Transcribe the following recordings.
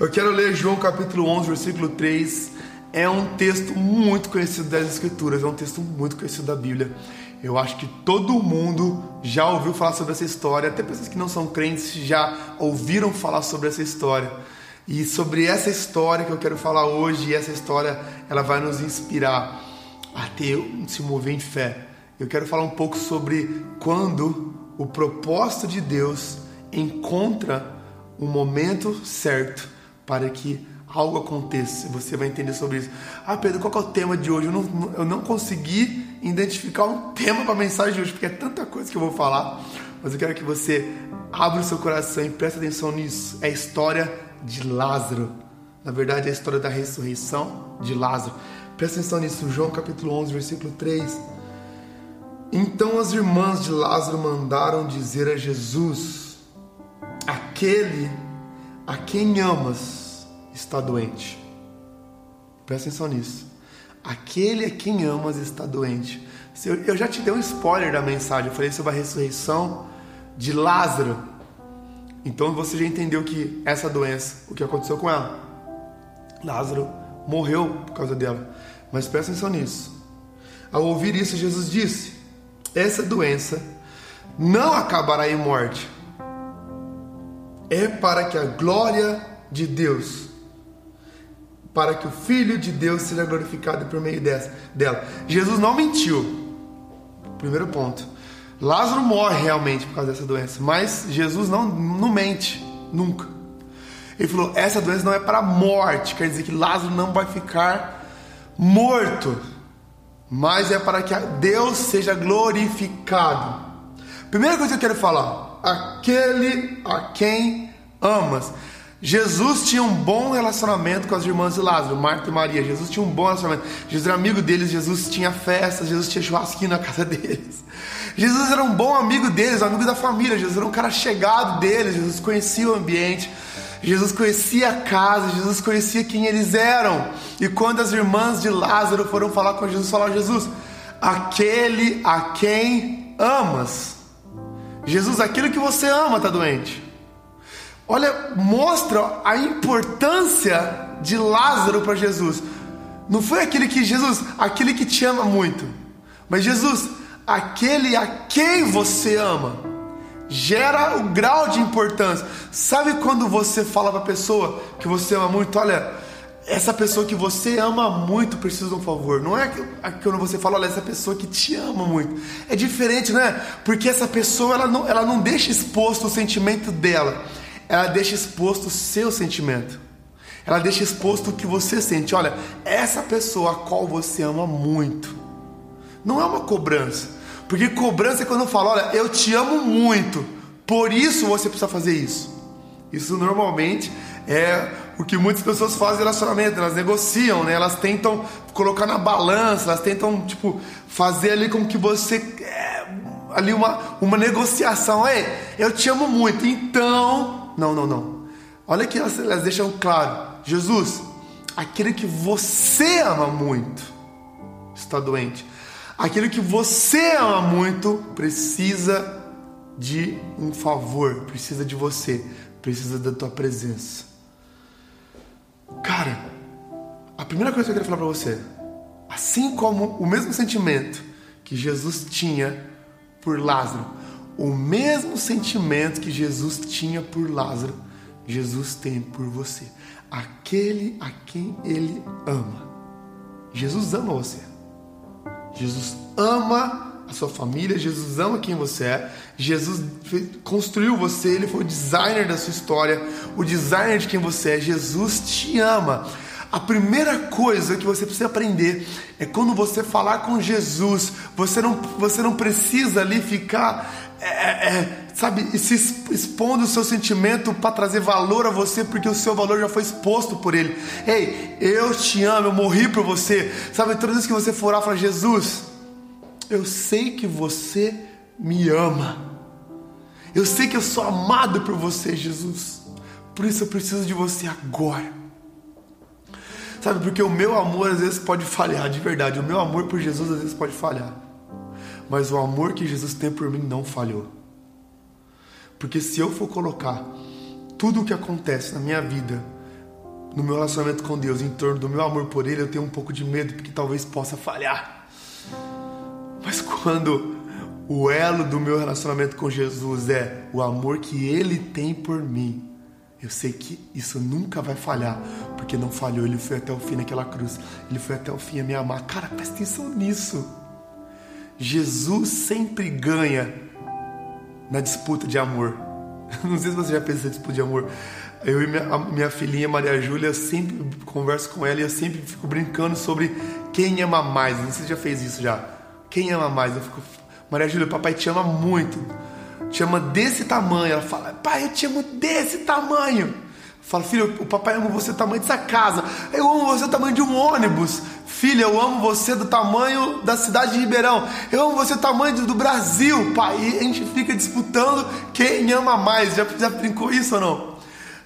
Eu quero ler João capítulo 11, versículo 3. É um texto muito conhecido das Escrituras, é um texto muito conhecido da Bíblia. Eu acho que todo mundo já ouviu falar sobre essa história, até pessoas que não são crentes já ouviram falar sobre essa história. E sobre essa história que eu quero falar hoje, essa história ela vai nos inspirar a ter, se mover em fé. Eu quero falar um pouco sobre quando o propósito de Deus encontra o momento certo para que algo aconteça. Você vai entender sobre isso. Ah, Pedro, qual é o tema de hoje? Eu não, eu não consegui identificar um tema para a mensagem de hoje, porque é tanta coisa que eu vou falar. Mas eu quero que você abra o seu coração e preste atenção nisso. É a história de Lázaro. Na verdade, é a história da ressurreição de Lázaro. Presta atenção nisso, João capítulo 11, versículo 3. Então as irmãs de Lázaro mandaram dizer a Jesus: Aquele a quem amas está doente. Presta atenção nisso. Aquele a quem amas está doente. Eu já te dei um spoiler da mensagem. Eu falei sobre a ressurreição de Lázaro. Então você já entendeu que essa doença, o que aconteceu com ela? Lázaro morreu por causa dela. Mas presta atenção nisso. Ao ouvir isso, Jesus disse: Essa doença não acabará em morte. É para que a glória de Deus, para que o Filho de Deus seja glorificado por meio dela. Jesus não mentiu. Primeiro ponto. Lázaro morre realmente por causa dessa doença, mas Jesus não, não mente, nunca. Ele falou: essa doença não é para morte, quer dizer que Lázaro não vai ficar morto, mas é para que Deus seja glorificado. Primeira coisa que eu quero falar: aquele a quem amas. Jesus tinha um bom relacionamento com as irmãs de Lázaro, Marta e Maria. Jesus tinha um bom relacionamento. Jesus era amigo deles, Jesus tinha festas, Jesus tinha churrasquinho na casa deles. Jesus era um bom amigo deles, amigo da família. Jesus era um cara chegado deles, Jesus conhecia o ambiente. Jesus conhecia a casa, Jesus conhecia quem eles eram. E quando as irmãs de Lázaro foram falar com Jesus, falaram: Jesus, aquele a quem amas. Jesus, aquele que você ama está doente. Olha, mostra a importância de Lázaro para Jesus. Não foi aquele que Jesus, aquele que te ama muito, mas Jesus, aquele a quem você ama. Gera o grau de importância. Sabe quando você fala para a pessoa que você ama muito, olha, essa pessoa que você ama muito precisa de um favor. Não é quando você fala, olha, essa pessoa que te ama muito. É diferente, né? Porque essa pessoa ela não, ela não deixa exposto o sentimento dela ela deixa exposto o seu sentimento. Ela deixa exposto o que você sente. Olha, essa pessoa a qual você ama muito. Não é uma cobrança. Porque cobrança é quando eu falo, olha, eu te amo muito. Por isso você precisa fazer isso. Isso normalmente é o que muitas pessoas fazem em relacionamento, elas negociam, né? Elas tentam colocar na balança, elas tentam, tipo, fazer ali com que você é, ali uma, uma negociação. Ei, eu te amo muito, então não, não, não. Olha que elas, elas deixam claro: Jesus, aquele que você ama muito está doente. Aquele que você ama muito precisa de um favor, precisa de você, precisa da tua presença. Cara, a primeira coisa que eu quero falar para você, assim como o mesmo sentimento que Jesus tinha por Lázaro, o mesmo sentimento que Jesus tinha por Lázaro, Jesus tem por você. Aquele a quem ele ama. Jesus ama você. Jesus ama a sua família, Jesus ama quem você é. Jesus construiu você, ele foi o designer da sua história, o designer de quem você é. Jesus te ama. A primeira coisa que você precisa aprender é quando você falar com Jesus, você não, você não precisa ali ficar é, é, é, sabe, se expondo o seu sentimento para trazer valor a você, porque o seu valor já foi exposto por ele. Ei, eu te amo, eu morri por você. Sabe, todas vezes que você for orar, fala, Jesus, eu sei que você me ama. Eu sei que eu sou amado por você, Jesus. Por isso eu preciso de você agora. Sabe, porque o meu amor às vezes pode falhar, de verdade. O meu amor por Jesus às vezes pode falhar mas o amor que Jesus tem por mim não falhou. Porque se eu for colocar tudo o que acontece na minha vida no meu relacionamento com Deus, em torno do meu amor por Ele, eu tenho um pouco de medo porque talvez possa falhar. Mas quando o elo do meu relacionamento com Jesus é o amor que Ele tem por mim, eu sei que isso nunca vai falhar, porque não falhou. Ele foi até o fim naquela cruz. Ele foi até o fim a me amar. Cara, presta atenção nisso. Jesus sempre ganha na disputa de amor. Não sei se você já fez essa disputa de amor. Eu e minha, minha filhinha Maria Júlia, eu sempre converso com ela e eu sempre fico brincando sobre quem ama mais. Não sei se você já fez isso já. Quem ama mais? Eu fico, Maria Júlia, papai te ama muito. Te ama desse tamanho. Ela fala, pai, eu te amo desse tamanho. Eu falo, filho, o papai ama você do tamanho dessa casa. Eu amo você do tamanho de um ônibus. Filha, eu amo você do tamanho da cidade de Ribeirão. Eu amo você do tamanho do Brasil, pai. E a gente fica disputando quem ama mais. Já, já brincou isso ou não?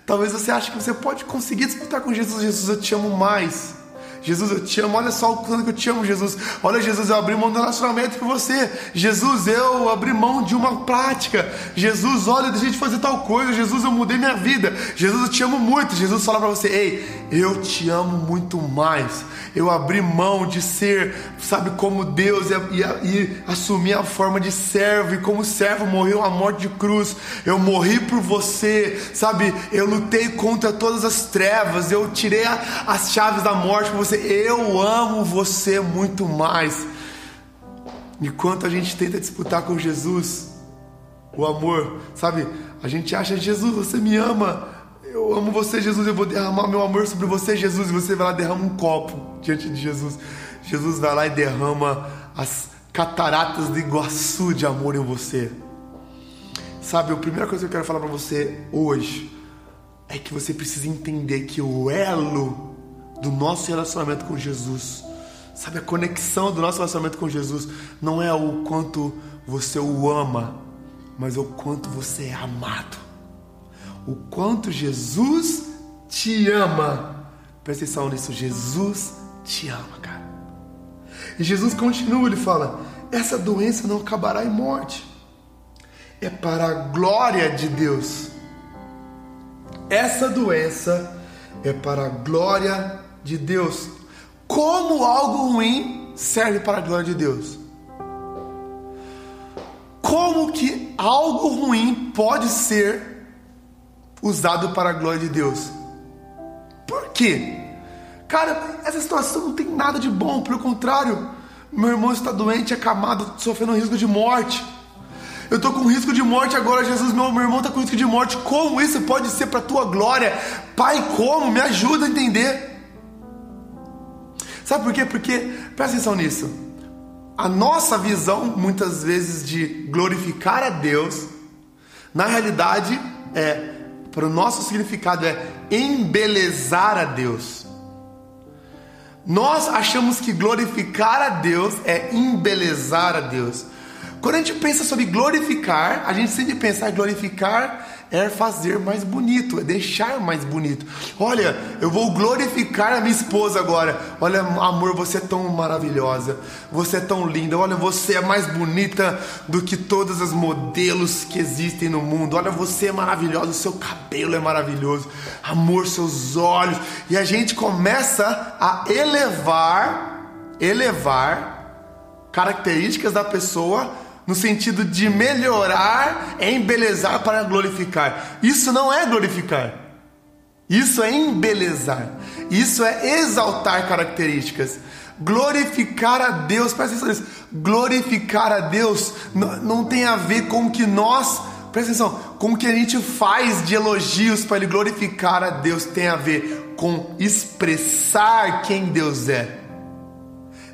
Talvez você ache que você pode conseguir disputar com Jesus. Jesus, eu te amo mais. Jesus, eu te amo. Olha só o quanto que eu te amo, Jesus. Olha, Jesus, eu abri mão do relacionamento com você. Jesus, eu abri mão de uma prática. Jesus, olha, deixei de fazer tal coisa. Jesus, eu mudei minha vida. Jesus, eu te amo muito. Jesus fala para você: Ei, eu te amo muito mais. Eu abri mão de ser, sabe, como Deus e, e, e assumir a forma de servo. E como servo morreu a morte de cruz. Eu morri por você, sabe? Eu lutei contra todas as trevas. Eu tirei a, as chaves da morte por você você, eu amo você muito mais. Enquanto a gente tenta disputar com Jesus o amor, sabe? A gente acha, Jesus, você me ama, eu amo você, Jesus, eu vou derramar meu amor sobre você, Jesus, e você vai lá derrama um copo diante de Jesus. Jesus vai lá e derrama as cataratas do Iguaçu de amor em você. Sabe, a primeira coisa que eu quero falar para você hoje é que você precisa entender que o elo do nosso relacionamento com Jesus. Sabe, a conexão do nosso relacionamento com Jesus não é o quanto você o ama, mas o quanto você é amado. O quanto Jesus te ama. Presta atenção nisso, Jesus te ama, cara. E Jesus continua, ele fala: essa doença não acabará em morte, é para a glória de Deus. Essa doença é para a glória de Deus. Como algo ruim serve para a glória de Deus? Como que algo ruim pode ser usado para a glória de Deus? Por quê? Cara, essa situação não tem nada de bom, pelo contrário, meu irmão está doente, acamado, sofrendo risco de morte. Eu estou com risco de morte agora, Jesus, meu, meu irmão está com risco de morte. Como isso pode ser para a tua glória? Pai, como? Me ajuda a entender. Sabe por quê? Porque, presta atenção nisso. A nossa visão, muitas vezes, de glorificar a Deus, na realidade, é, para o nosso significado, é embelezar a Deus. Nós achamos que glorificar a Deus é embelezar a Deus. Quando a gente pensa sobre glorificar, a gente sempre pensa em ah, glorificar é fazer mais bonito, é deixar mais bonito. Olha, eu vou glorificar a minha esposa agora. Olha, amor, você é tão maravilhosa, você é tão linda. Olha, você é mais bonita do que todas as modelos que existem no mundo. Olha, você é maravilhosa, o seu cabelo é maravilhoso. Amor, seus olhos. E a gente começa a elevar, elevar características da pessoa no sentido de melhorar, embelezar para glorificar. Isso não é glorificar. Isso é embelezar. Isso é exaltar características. Glorificar a Deus, presta atenção nisso. Glorificar a Deus não, não tem a ver com o que nós, presta atenção, com o que a gente faz de elogios para Ele glorificar a Deus, tem a ver com expressar quem Deus é.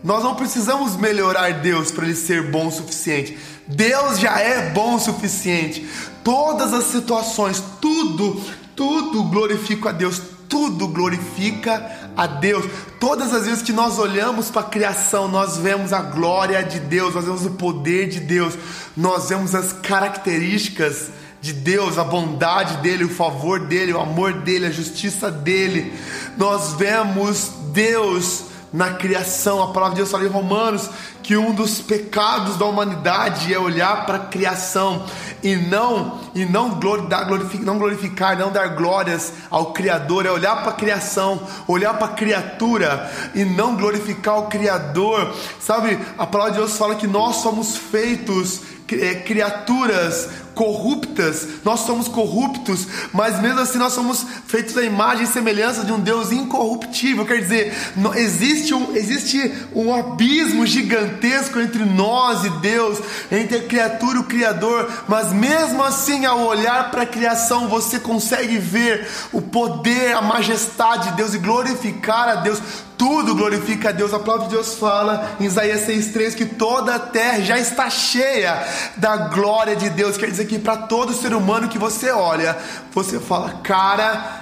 Nós não precisamos melhorar Deus para ele ser bom o suficiente. Deus já é bom o suficiente. Todas as situações, tudo, tudo glorifica a Deus, tudo glorifica a Deus. Todas as vezes que nós olhamos para a criação, nós vemos a glória de Deus, nós vemos o poder de Deus, nós vemos as características de Deus, a bondade dele, o favor dele, o amor dele, a justiça dele. Nós vemos Deus na criação. A palavra de Deus fala em Romanos que um dos pecados da humanidade é olhar para a criação e não e não glorificar, não glorificar, não dar glórias ao Criador, é olhar para a criação, olhar para a criatura e não glorificar o Criador. Sabe, a palavra de Deus fala que nós somos feitos é, criaturas corruptas, nós somos corruptos, mas mesmo assim nós somos feitos à imagem e semelhança de um Deus incorruptível. Quer dizer, existe um, existe um abismo gigantesco entre nós e Deus, entre a criatura e o Criador, mas mesmo assim, ao olhar para a criação, você consegue ver o poder, a majestade de Deus e glorificar a Deus tudo glorifica a Deus. A palavra de Deus fala em Isaías 6,3 que toda a terra já está cheia da glória de Deus. Quer dizer que para todo ser humano que você olha, você fala, cara,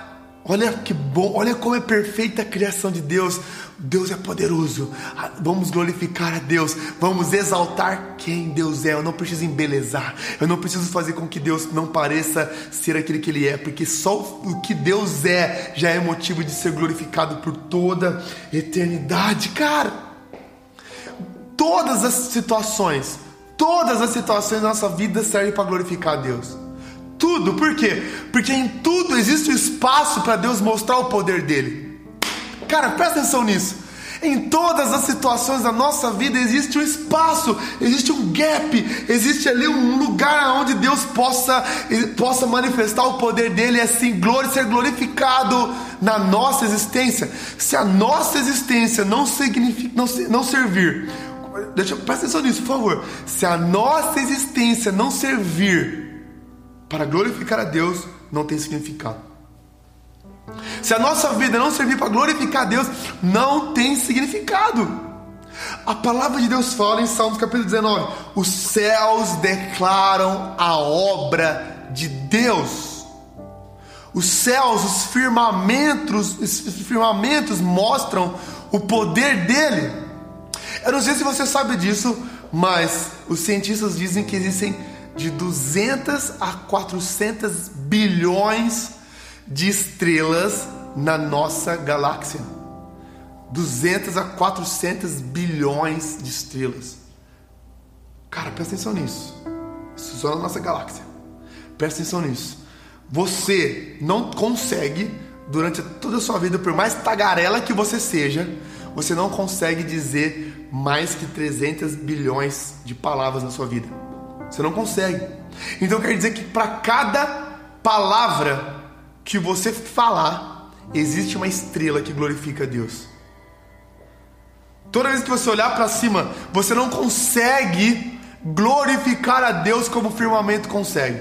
olha que bom, olha como é perfeita a criação de Deus. Deus é poderoso. Ah, vamos glorificar a Deus. Vamos exaltar quem Deus é. Eu não preciso embelezar. Eu não preciso fazer com que Deus não pareça ser aquele que Ele é, porque só o que Deus é já é motivo de ser glorificado por toda eternidade, cara. Todas as situações, todas as situações da nossa vida servem para glorificar a Deus. Tudo, por quê? Porque em tudo existe o espaço para Deus mostrar o poder dele. Cara, presta atenção nisso. Em todas as situações da nossa vida existe um espaço, existe um gap, existe ali um lugar onde Deus possa, possa manifestar o poder dele e assim glória ser glorificado na nossa existência. Se a nossa existência não significa não, não servir, deixa presta atenção nisso, por favor. Se a nossa existência não servir para glorificar a Deus, não tem significado. Se a nossa vida não servir para glorificar a Deus, não tem significado. A palavra de Deus fala em Salmos capítulo 19: os céus declaram a obra de Deus. Os céus, os firmamentos, os firmamentos mostram o poder dele. Eu não sei se você sabe disso, mas os cientistas dizem que existem de 200 a 400 bilhões de estrelas na nossa galáxia. 200 a 400 bilhões de estrelas. Cara, presta atenção nisso. Isso só na nossa galáxia. Presta atenção nisso. Você não consegue, durante toda a sua vida, por mais tagarela que você seja, você não consegue dizer mais que 300 bilhões de palavras na sua vida. Você não consegue. Então quer dizer que para cada palavra que você falar, existe uma estrela que glorifica a Deus. Toda vez que você olhar para cima, você não consegue glorificar a Deus como o firmamento consegue.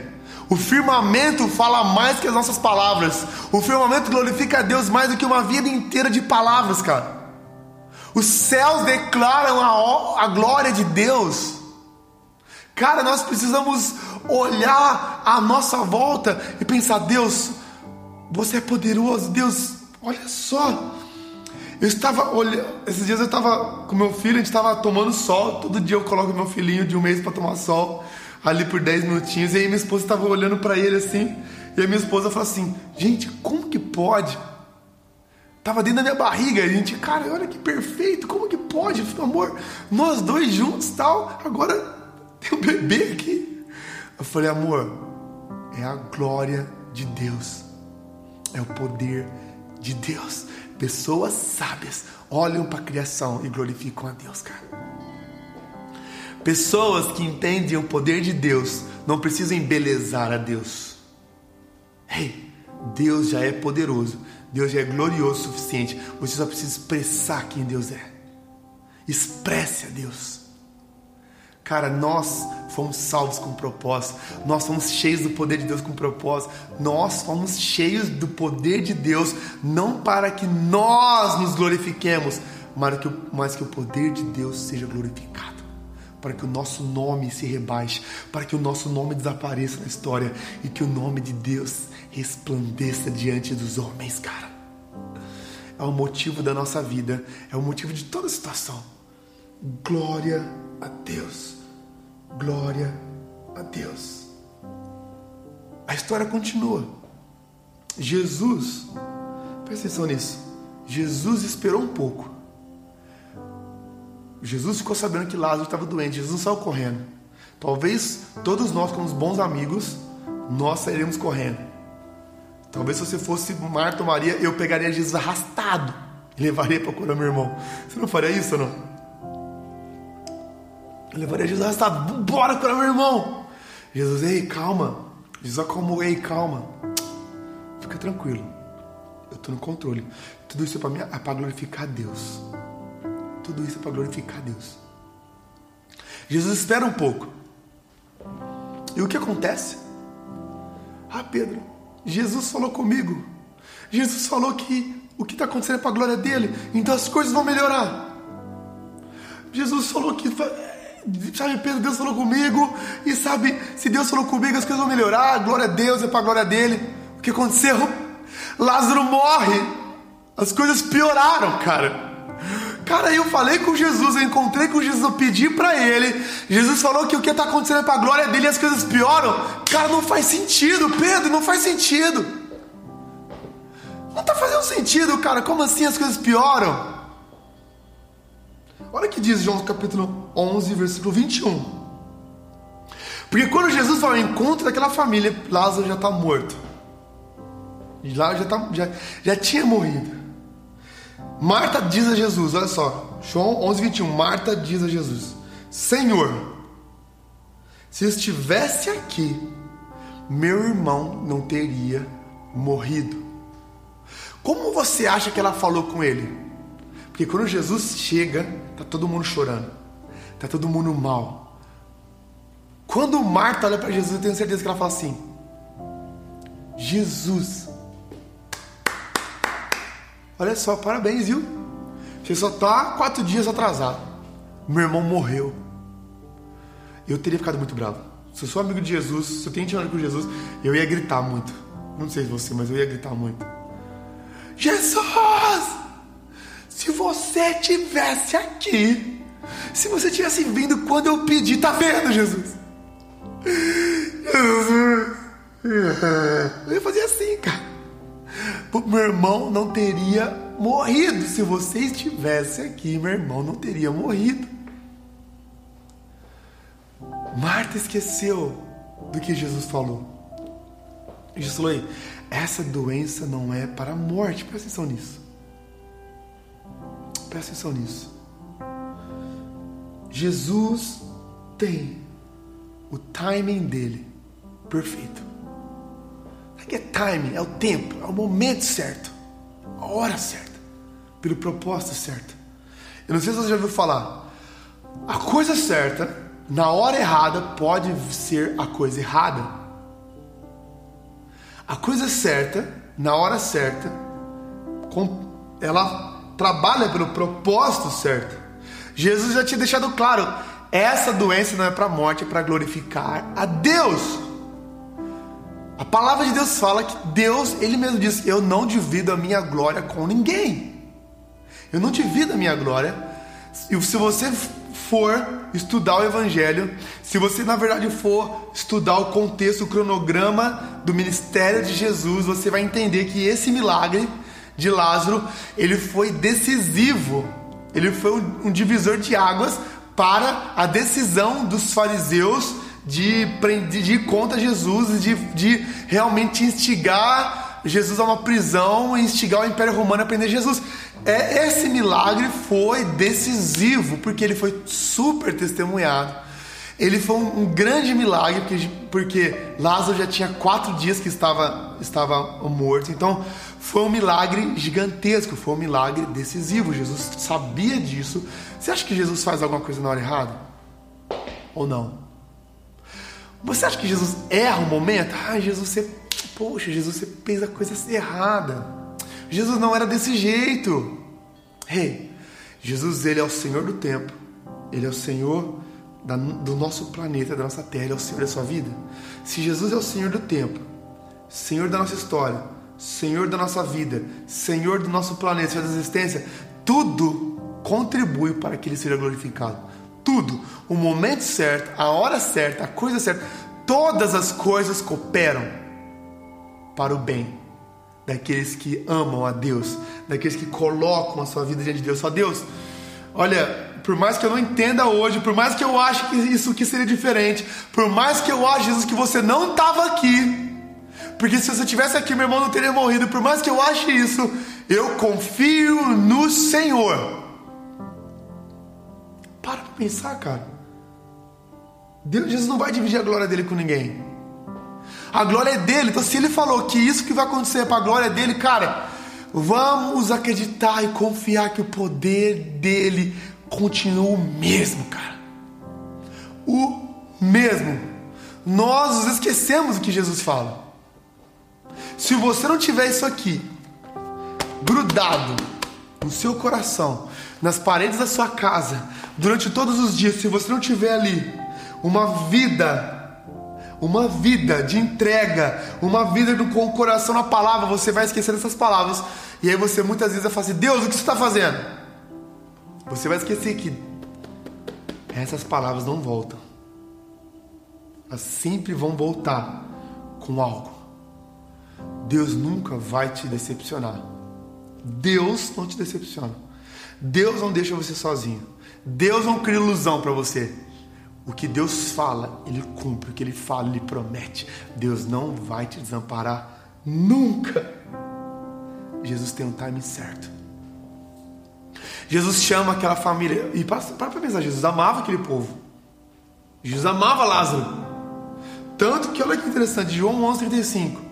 O firmamento fala mais que as nossas palavras. O firmamento glorifica a Deus mais do que uma vida inteira de palavras, cara. Os céus declaram a, a glória de Deus. Cara, nós precisamos olhar à nossa volta e pensar: Deus, você é poderoso, Deus, olha só. Eu estava olhando, esses dias eu estava com meu filho, a gente estava tomando sol. Todo dia eu coloco meu filhinho de um mês para tomar sol, ali por 10 minutinhos. E aí minha esposa estava olhando para ele assim. E a minha esposa falou assim: Gente, como que pode? Tava dentro da minha barriga. A gente, cara, olha que perfeito, como que pode, amor? Nós dois juntos tal. Agora tem um bebê aqui. Eu falei, amor, é a glória de Deus é o poder de Deus. Pessoas sábias olham para a criação e glorificam a Deus, cara. Pessoas que entendem o poder de Deus não precisam embelezar a Deus. Hey, Deus já é poderoso, Deus já é glorioso o suficiente. Você só precisa expressar quem Deus é. Expresse a Deus. Cara, nós fomos salvos com propósito, nós fomos cheios do poder de Deus com propósito, nós fomos cheios do poder de Deus, não para que nós nos glorifiquemos, mas que, mas que o poder de Deus seja glorificado, para que o nosso nome se rebaixe, para que o nosso nome desapareça na história e que o nome de Deus resplandeça diante dos homens, cara. É o motivo da nossa vida, é o motivo de toda situação. Glória a Deus. Glória a Deus. A história continua. Jesus, presta atenção nisso. Jesus esperou um pouco. Jesus ficou sabendo que Lázaro estava doente, Jesus saiu correndo. Talvez todos nós, como bons amigos, nós sairemos correndo. Talvez se você fosse Marta ou Maria, eu pegaria Jesus arrastado e levaria para curar meu irmão. Você não faria isso ou não? Levaria Jesus arrastado, bora curar meu irmão. Jesus, ei, calma. Jesus acalmou, ei, calma. Fica tranquilo. Eu estou no controle. Tudo isso é para glorificar a Deus. Tudo isso é para glorificar Deus. Jesus espera um pouco. E o que acontece? Ah, Pedro, Jesus falou comigo. Jesus falou que o que está acontecendo é para a glória dele, então as coisas vão melhorar. Jesus falou que, sabe, Pedro, Deus falou comigo, e sabe, se Deus falou comigo, as coisas vão melhorar, glória a Deus é para a glória dele. O que aconteceu? Lázaro morre, as coisas pioraram, cara. Cara, eu falei com Jesus, eu encontrei com Jesus, eu pedi para ele. Jesus falou que o que está acontecendo é para a glória dele e as coisas pioram. Cara, não faz sentido, Pedro, não faz sentido. Não está fazendo sentido, cara. Como assim as coisas pioram? Olha o que diz João capítulo 11, versículo 21. Porque quando Jesus vai ao encontro daquela família, Lázaro já está morto. Lá já, tá, já, já tinha morrido. Marta diz a Jesus, olha só, João 11, 21. Marta diz a Jesus: Senhor, se estivesse aqui, meu irmão não teria morrido. Como você acha que ela falou com ele? Porque quando Jesus chega, tá todo mundo chorando, tá todo mundo mal. Quando Marta olha para Jesus, eu tenho certeza que ela fala assim: Jesus, Olha só, parabéns, viu? Você só tá quatro dias atrasado. Meu irmão morreu. Eu teria ficado muito bravo. Se eu sou amigo de Jesus, se eu tenho intimidade com Jesus, eu ia gritar muito. Não sei você, mas eu ia gritar muito. Jesus! Se você tivesse aqui, se você tivesse vindo quando eu pedi, tá vendo, Jesus? Jesus! Eu ia fazer assim, cara meu irmão não teria morrido. Se você estivesse aqui, meu irmão não teria morrido. Marta esqueceu do que Jesus falou. Jesus falou: essa doença não é para a morte. Presta atenção nisso. Presta atenção nisso. Jesus tem o timing dele perfeito que é timing, é o tempo, é o momento certo, a hora certa, pelo propósito certo. Eu não sei se você já ouviu falar, a coisa certa, na hora errada, pode ser a coisa errada. A coisa certa, na hora certa, ela trabalha pelo propósito certo. Jesus já tinha deixado claro: essa doença não é para morte, é para glorificar a Deus. A palavra de Deus fala que Deus, Ele mesmo diz: Eu não divido a minha glória com ninguém. Eu não divido a minha glória. E se você for estudar o Evangelho, se você na verdade for estudar o contexto, o cronograma do ministério de Jesus, você vai entender que esse milagre de Lázaro ele foi decisivo. Ele foi um divisor de águas para a decisão dos fariseus de, de, de ir contra Jesus e de, de realmente instigar Jesus a uma prisão e instigar o Império Romano a prender Jesus. É, esse milagre foi decisivo, porque ele foi super testemunhado. Ele foi um, um grande milagre, porque, porque Lázaro já tinha quatro dias que estava, estava morto. Então, foi um milagre gigantesco, foi um milagre decisivo. Jesus sabia disso. Você acha que Jesus faz alguma coisa na hora errada? Ou não? Você acha que Jesus erra um momento? Ah, Jesus, você. Poxa, Jesus, você fez a coisa errada. Jesus não era desse jeito. Hey, Jesus, ele é o Senhor do tempo. Ele é o Senhor da, do nosso planeta, da nossa terra. Ele é o Senhor da sua vida. Se Jesus é o Senhor do tempo, Senhor da nossa história, Senhor da nossa vida, Senhor do nosso planeta, Senhor da existência, tudo contribui para que Ele seja glorificado tudo, o momento certo, a hora certa, a coisa certa, todas as coisas cooperam para o bem daqueles que amam a Deus, daqueles que colocam a sua vida diante de Deus. Só Deus, Olha, por mais que eu não entenda hoje, por mais que eu ache que isso aqui seria diferente, por mais que eu ache, Jesus, que você não estava aqui, porque se você tivesse aqui, meu irmão não teria morrido, por mais que eu ache isso, eu confio no Senhor. Para pra pensar, cara. Deus, Jesus não vai dividir a glória dele com ninguém. A glória é dele. Então, se ele falou que isso que vai acontecer é para a glória dele, cara, vamos acreditar e confiar que o poder dele continua o mesmo, cara. O mesmo. Nós nos esquecemos o que Jesus fala. Se você não tiver isso aqui grudado no seu coração, nas paredes da sua casa, durante todos os dias, se você não tiver ali uma vida uma vida de entrega, uma vida com o coração na palavra, você vai esquecer essas palavras. E aí você muitas vezes vai falar assim, Deus, o que você está fazendo? Você vai esquecer que essas palavras não voltam. Elas sempre vão voltar com algo. Deus nunca vai te decepcionar. Deus não te decepciona. Deus não deixa você sozinho. Deus não cria ilusão para você. O que Deus fala, Ele cumpre. O que Ele fala, Ele promete. Deus não vai te desamparar nunca. Jesus tem um time certo. Jesus chama aquela família. E para para pensar, Jesus amava aquele povo. Jesus amava Lázaro. Tanto que, olha que interessante, João 11,35.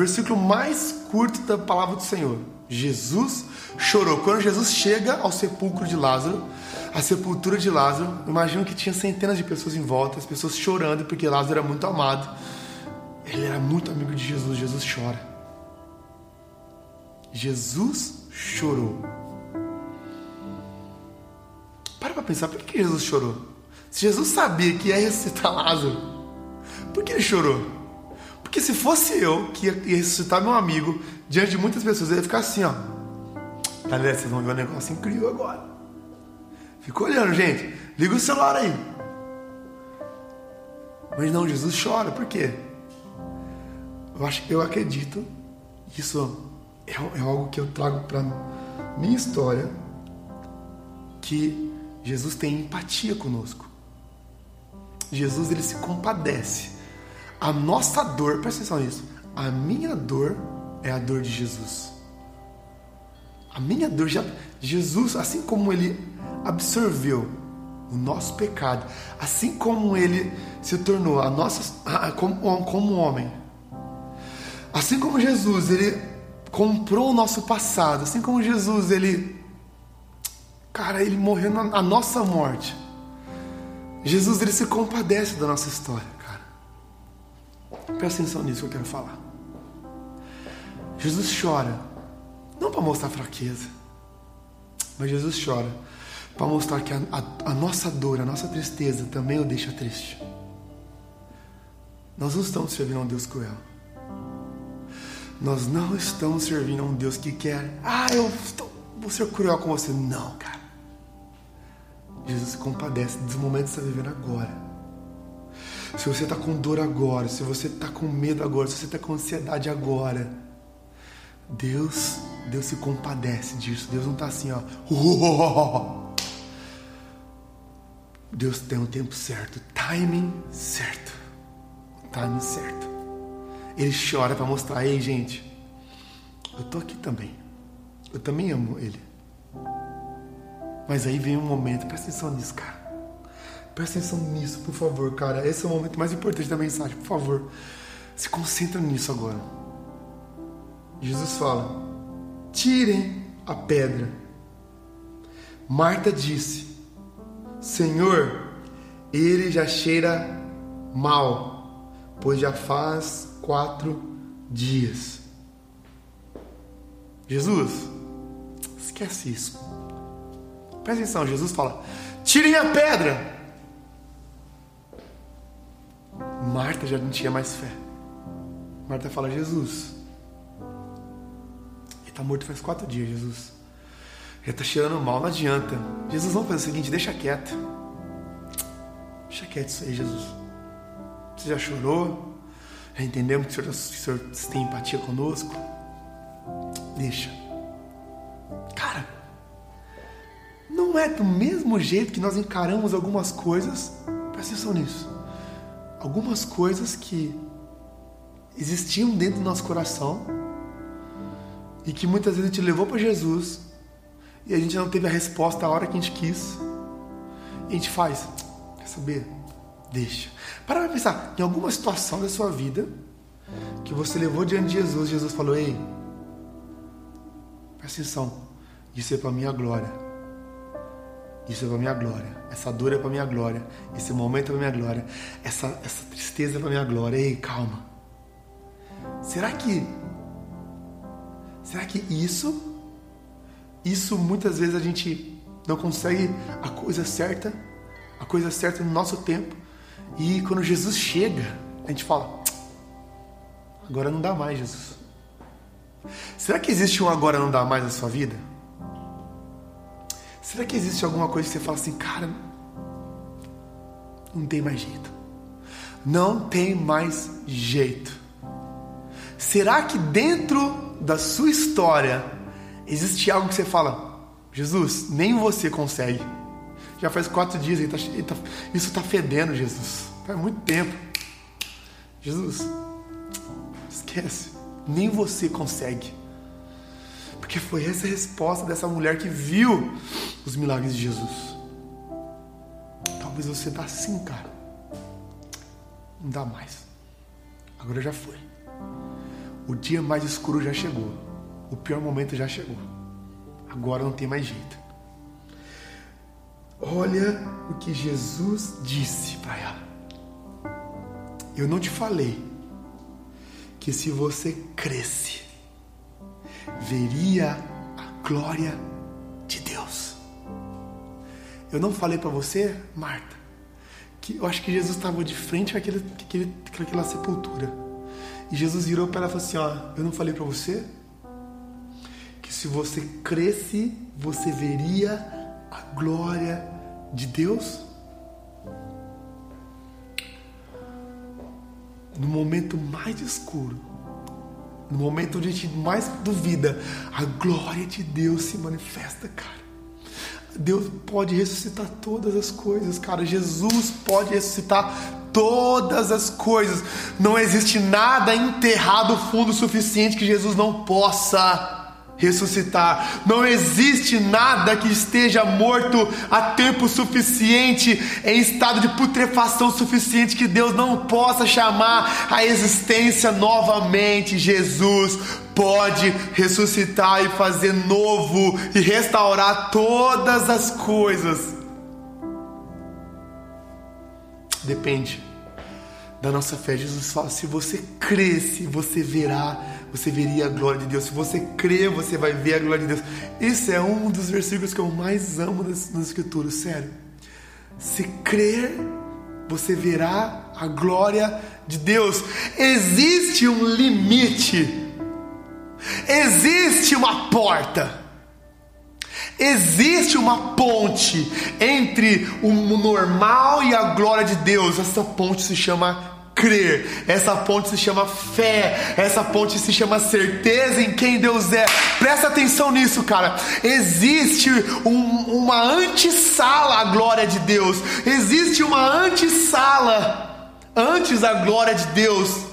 Versículo mais curto da palavra do Senhor. Jesus chorou. Quando Jesus chega ao sepulcro de Lázaro, a sepultura de Lázaro, imagino que tinha centenas de pessoas em volta, as pessoas chorando porque Lázaro era muito amado. Ele era muito amigo de Jesus. Jesus chora. Jesus chorou. Para para pensar, por que Jesus chorou? Se Jesus sabia que ia ressuscitar Lázaro, por que ele chorou? Porque se fosse eu que ia ressuscitar meu amigo diante de muitas pessoas, eu ia ficar assim, ó. Galera, vocês vão ver um negócio incrível agora. Fica olhando, gente. Liga o celular aí. Mas não, Jesus chora, por quê? Eu, acho, eu acredito, isso é, é algo que eu trago para minha história, que Jesus tem empatia conosco. Jesus ele se compadece. A nossa dor, presta atenção nisso. A minha dor é a dor de Jesus. A minha dor já Jesus, assim como ele absorveu o nosso pecado, assim como ele se tornou a nossa como, como homem. Assim como Jesus, ele comprou o nosso passado, assim como Jesus, ele Cara, ele morreu na, na nossa morte. Jesus ele se compadece da nossa história. Presta atenção nisso que eu quero falar. Jesus chora, não para mostrar fraqueza, mas Jesus chora para mostrar que a, a, a, nossa dor, a nossa tristeza também o deixa triste. Nós não estamos servindo a um Deus cruel. Nós não estamos servindo a um Deus que quer, ah, eu estou, vou ser cruel com você. Não, cara. Jesus se compadece dos momentos que você está vivendo agora. Se você está com dor agora, se você está com medo agora, se você está com ansiedade agora, Deus, Deus se compadece disso. Deus não está assim, ó. Deus tem o um tempo certo, timing certo, timing certo. Ele chora para mostrar, ei gente, eu tô aqui também. Eu também amo Ele. Mas aí vem um momento, presta atenção nisso, cara. Presta atenção nisso, por favor, cara. Esse é o momento mais importante da mensagem, por favor. Se concentra nisso agora. Jesus fala: tirem a pedra. Marta disse: Senhor, ele já cheira mal, pois já faz quatro dias. Jesus, esquece isso. Presta atenção, Jesus fala: tirem a pedra. Marta já não tinha mais fé. Marta fala: Jesus, ele está morto faz quatro dias, Jesus. Ele está cheirando mal, não adianta. Jesus, vamos fazer o seguinte: deixa quieto. Deixa quieto isso aí, Jesus. Você já chorou? Já entendemos que o Senhor, o Senhor tem empatia conosco? Deixa. Cara, não é do mesmo jeito que nós encaramos algumas coisas, presta atenção nisso, algumas coisas que existiam dentro do nosso coração e que muitas vezes gente levou para Jesus e a gente não teve a resposta a hora que a gente quis. E a gente faz, quer saber? Deixa. Para pra pensar, em alguma situação da sua vida que você levou diante de Jesus, Jesus falou: Ei, presta atenção, isso é para minha glória. Isso é para minha glória. Essa dor é para minha glória. Esse momento é para minha glória. Essa, essa tristeza é para minha glória. Ei, calma. Será que será que isso isso muitas vezes a gente não consegue a coisa certa, a coisa certa no nosso tempo. E quando Jesus chega, a gente fala: agora não dá mais, Jesus. Será que existe um agora não dá mais na sua vida? Será que existe alguma coisa que você fala assim, cara, não tem mais jeito? Não tem mais jeito. Será que dentro da sua história existe algo que você fala, Jesus, nem você consegue. Já faz quatro dias, ele tá, ele tá, isso está fedendo, Jesus. Faz muito tempo. Jesus, esquece. Nem você consegue. Porque foi essa a resposta dessa mulher que viu os milagres de Jesus. Talvez você tá assim, cara. Não dá mais. Agora já foi. O dia mais escuro já chegou. O pior momento já chegou. Agora não tem mais jeito. Olha o que Jesus disse para ela. Eu não te falei que se você cresce, veria a glória de Deus. Eu não falei para você, Marta, que eu acho que Jesus estava de frente àquele, àquela sepultura. E Jesus virou para ela e falou assim: Ó, eu não falei para você que se você cresce, você veria a glória de Deus? No momento mais escuro, no momento onde a gente mais duvida, a glória de Deus se manifesta, cara. Deus pode ressuscitar todas as coisas, cara. Jesus pode ressuscitar todas as coisas. Não existe nada enterrado fundo o suficiente que Jesus não possa ressuscitar. Não existe nada que esteja morto há tempo suficiente, em estado de putrefação suficiente, que Deus não possa chamar a existência novamente. Jesus pode ressuscitar e fazer novo e restaurar todas as coisas. Depende da nossa fé. Jesus fala: se você cresce, você verá você veria a glória de Deus. Se você crer, você vai ver a glória de Deus. Esse é um dos versículos que eu mais amo nas, nas Escrituras, sério. Se crer, você verá a glória de Deus. Existe um limite, existe uma porta. Existe uma ponte entre o normal e a glória de Deus. Essa ponte se chama crer. Essa ponte se chama fé. Essa ponte se chama certeza em quem Deus é. Presta atenção nisso, cara. Existe um, uma antessala à glória de Deus. Existe uma antessala antes da glória de Deus.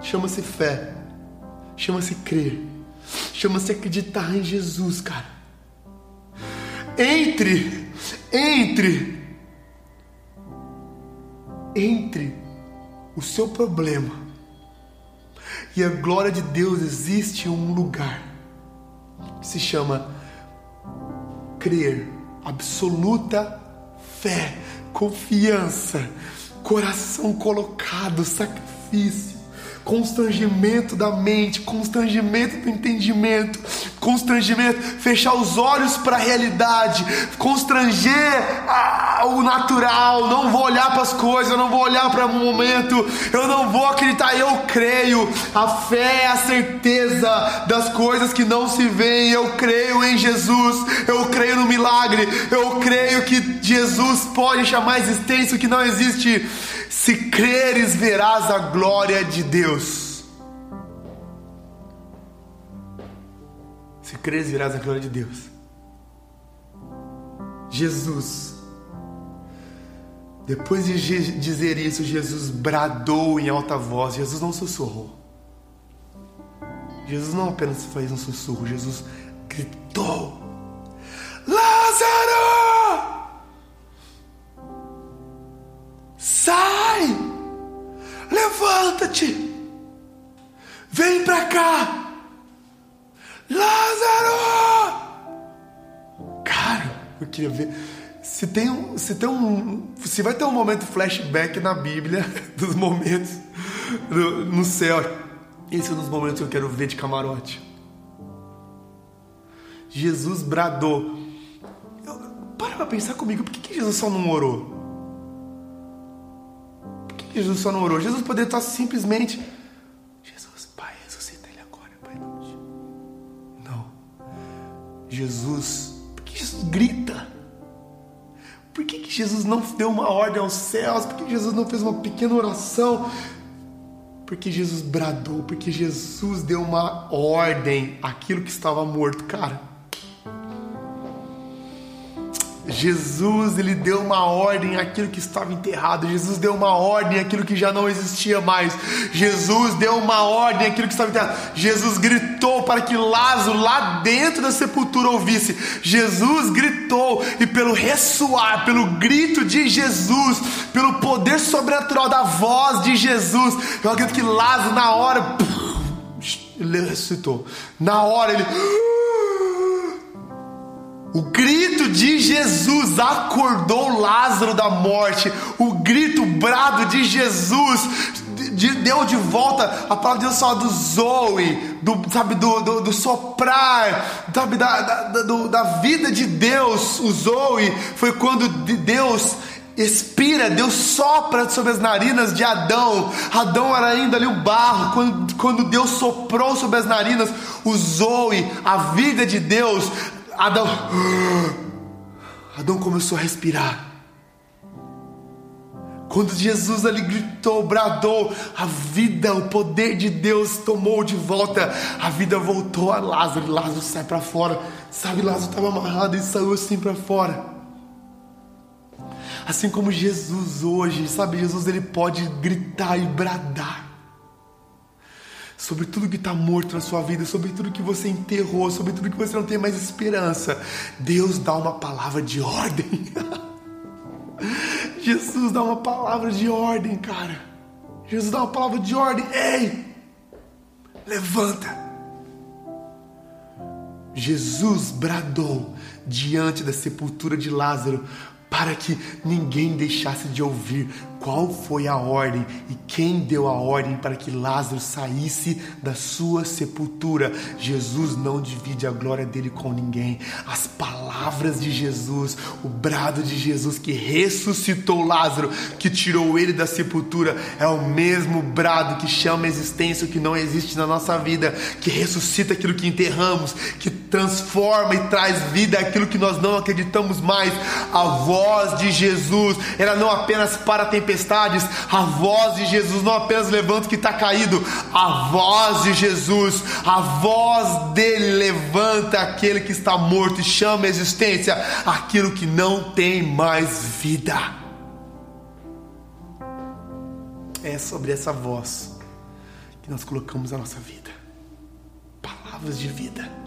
Chama-se fé. Chama-se crer. Chama-se acreditar em Jesus, cara. Entre, entre entre o seu problema e a glória de Deus existe um lugar que se chama crer, absoluta fé, confiança, coração colocado, sacrifício constrangimento da mente, constrangimento do entendimento, constrangimento, fechar os olhos para a realidade, constranger ah, o natural, não vou olhar para as coisas, eu não vou olhar para o momento, eu não vou acreditar, eu creio. A fé é a certeza das coisas que não se veem. Eu creio em Jesus, eu creio no milagre, eu creio que Jesus pode chamar a existência o que não existe. Se creres, verás a glória de Deus. Se creres, verás a glória de Deus. Jesus. Depois de dizer isso, Jesus bradou em alta voz. Jesus não sussurrou. Jesus não apenas fez um sussurro, Jesus gritou: Lázaro! Sai! Levanta-te! Vem pra cá! Lázaro! Cara, eu queria ver. Se tem, um, se tem um. Se vai ter um momento flashback na Bíblia dos momentos no, no céu. Esse é um dos momentos que eu quero ver de camarote. Jesus bradou. para pra pensar comigo, por que, que Jesus só não orou? Jesus só não orou? Jesus poderia estar simplesmente. Jesus, Pai, ressuscita ele agora, Pai. Não. Jesus. Por que Jesus grita? Por que, que Jesus não deu uma ordem aos céus? Por que Jesus não fez uma pequena oração? Porque Jesus bradou, porque Jesus deu uma ordem àquilo que estava morto, cara. Jesus, ele deu uma ordem àquilo que estava enterrado. Jesus deu uma ordem àquilo que já não existia mais. Jesus deu uma ordem àquilo que estava enterrado. Jesus gritou para que Lázaro lá dentro da sepultura ouvisse. Jesus gritou e pelo ressoar, pelo grito de Jesus, pelo poder sobrenatural da voz de Jesus, eu acredito que Lázaro na hora ele ressuscitou. Na hora ele o grito de Jesus acordou Lázaro da morte. O grito, o brado de Jesus de, deu de volta a palavra de Deus fala do Zoe, do, sabe, do, do, do soprar, sabe, da, da, do, da vida de Deus. O Zoe foi quando Deus expira, Deus sopra sobre as narinas de Adão. Adão era ainda ali o barro. Quando, quando Deus soprou sobre as narinas, o Zoe, a vida de Deus, Adão. Adão começou a respirar. Quando Jesus ali gritou, bradou, a vida, o poder de Deus tomou de volta. A vida voltou a Lázaro. Lázaro sai para fora. Sabe, Lázaro estava amarrado e saiu assim para fora. Assim como Jesus hoje, sabe, Jesus ele pode gritar e bradar sobre tudo que está morto na sua vida, sobre tudo que você enterrou, sobre tudo que você não tem mais esperança. Deus dá uma palavra de ordem. Jesus dá uma palavra de ordem, cara. Jesus dá uma palavra de ordem. Ei, levanta. Jesus bradou diante da sepultura de Lázaro para que ninguém deixasse de ouvir qual foi a ordem e quem deu a ordem para que Lázaro saísse da sua sepultura. Jesus não divide a glória dele com ninguém. As palavras de Jesus, o brado de Jesus que ressuscitou Lázaro, que tirou ele da sepultura, é o mesmo brado que chama a existência o que não existe na nossa vida, que ressuscita aquilo que enterramos, que transforma e traz vida aquilo que nós não acreditamos mais. A voz de Jesus, ela não apenas para tempestades, a voz de Jesus não apenas levanta o que está caído, a voz de Jesus, a voz dele levanta aquele que está morto e chama a existência aquilo que não tem mais vida. É sobre essa voz que nós colocamos a nossa vida. Palavras de vida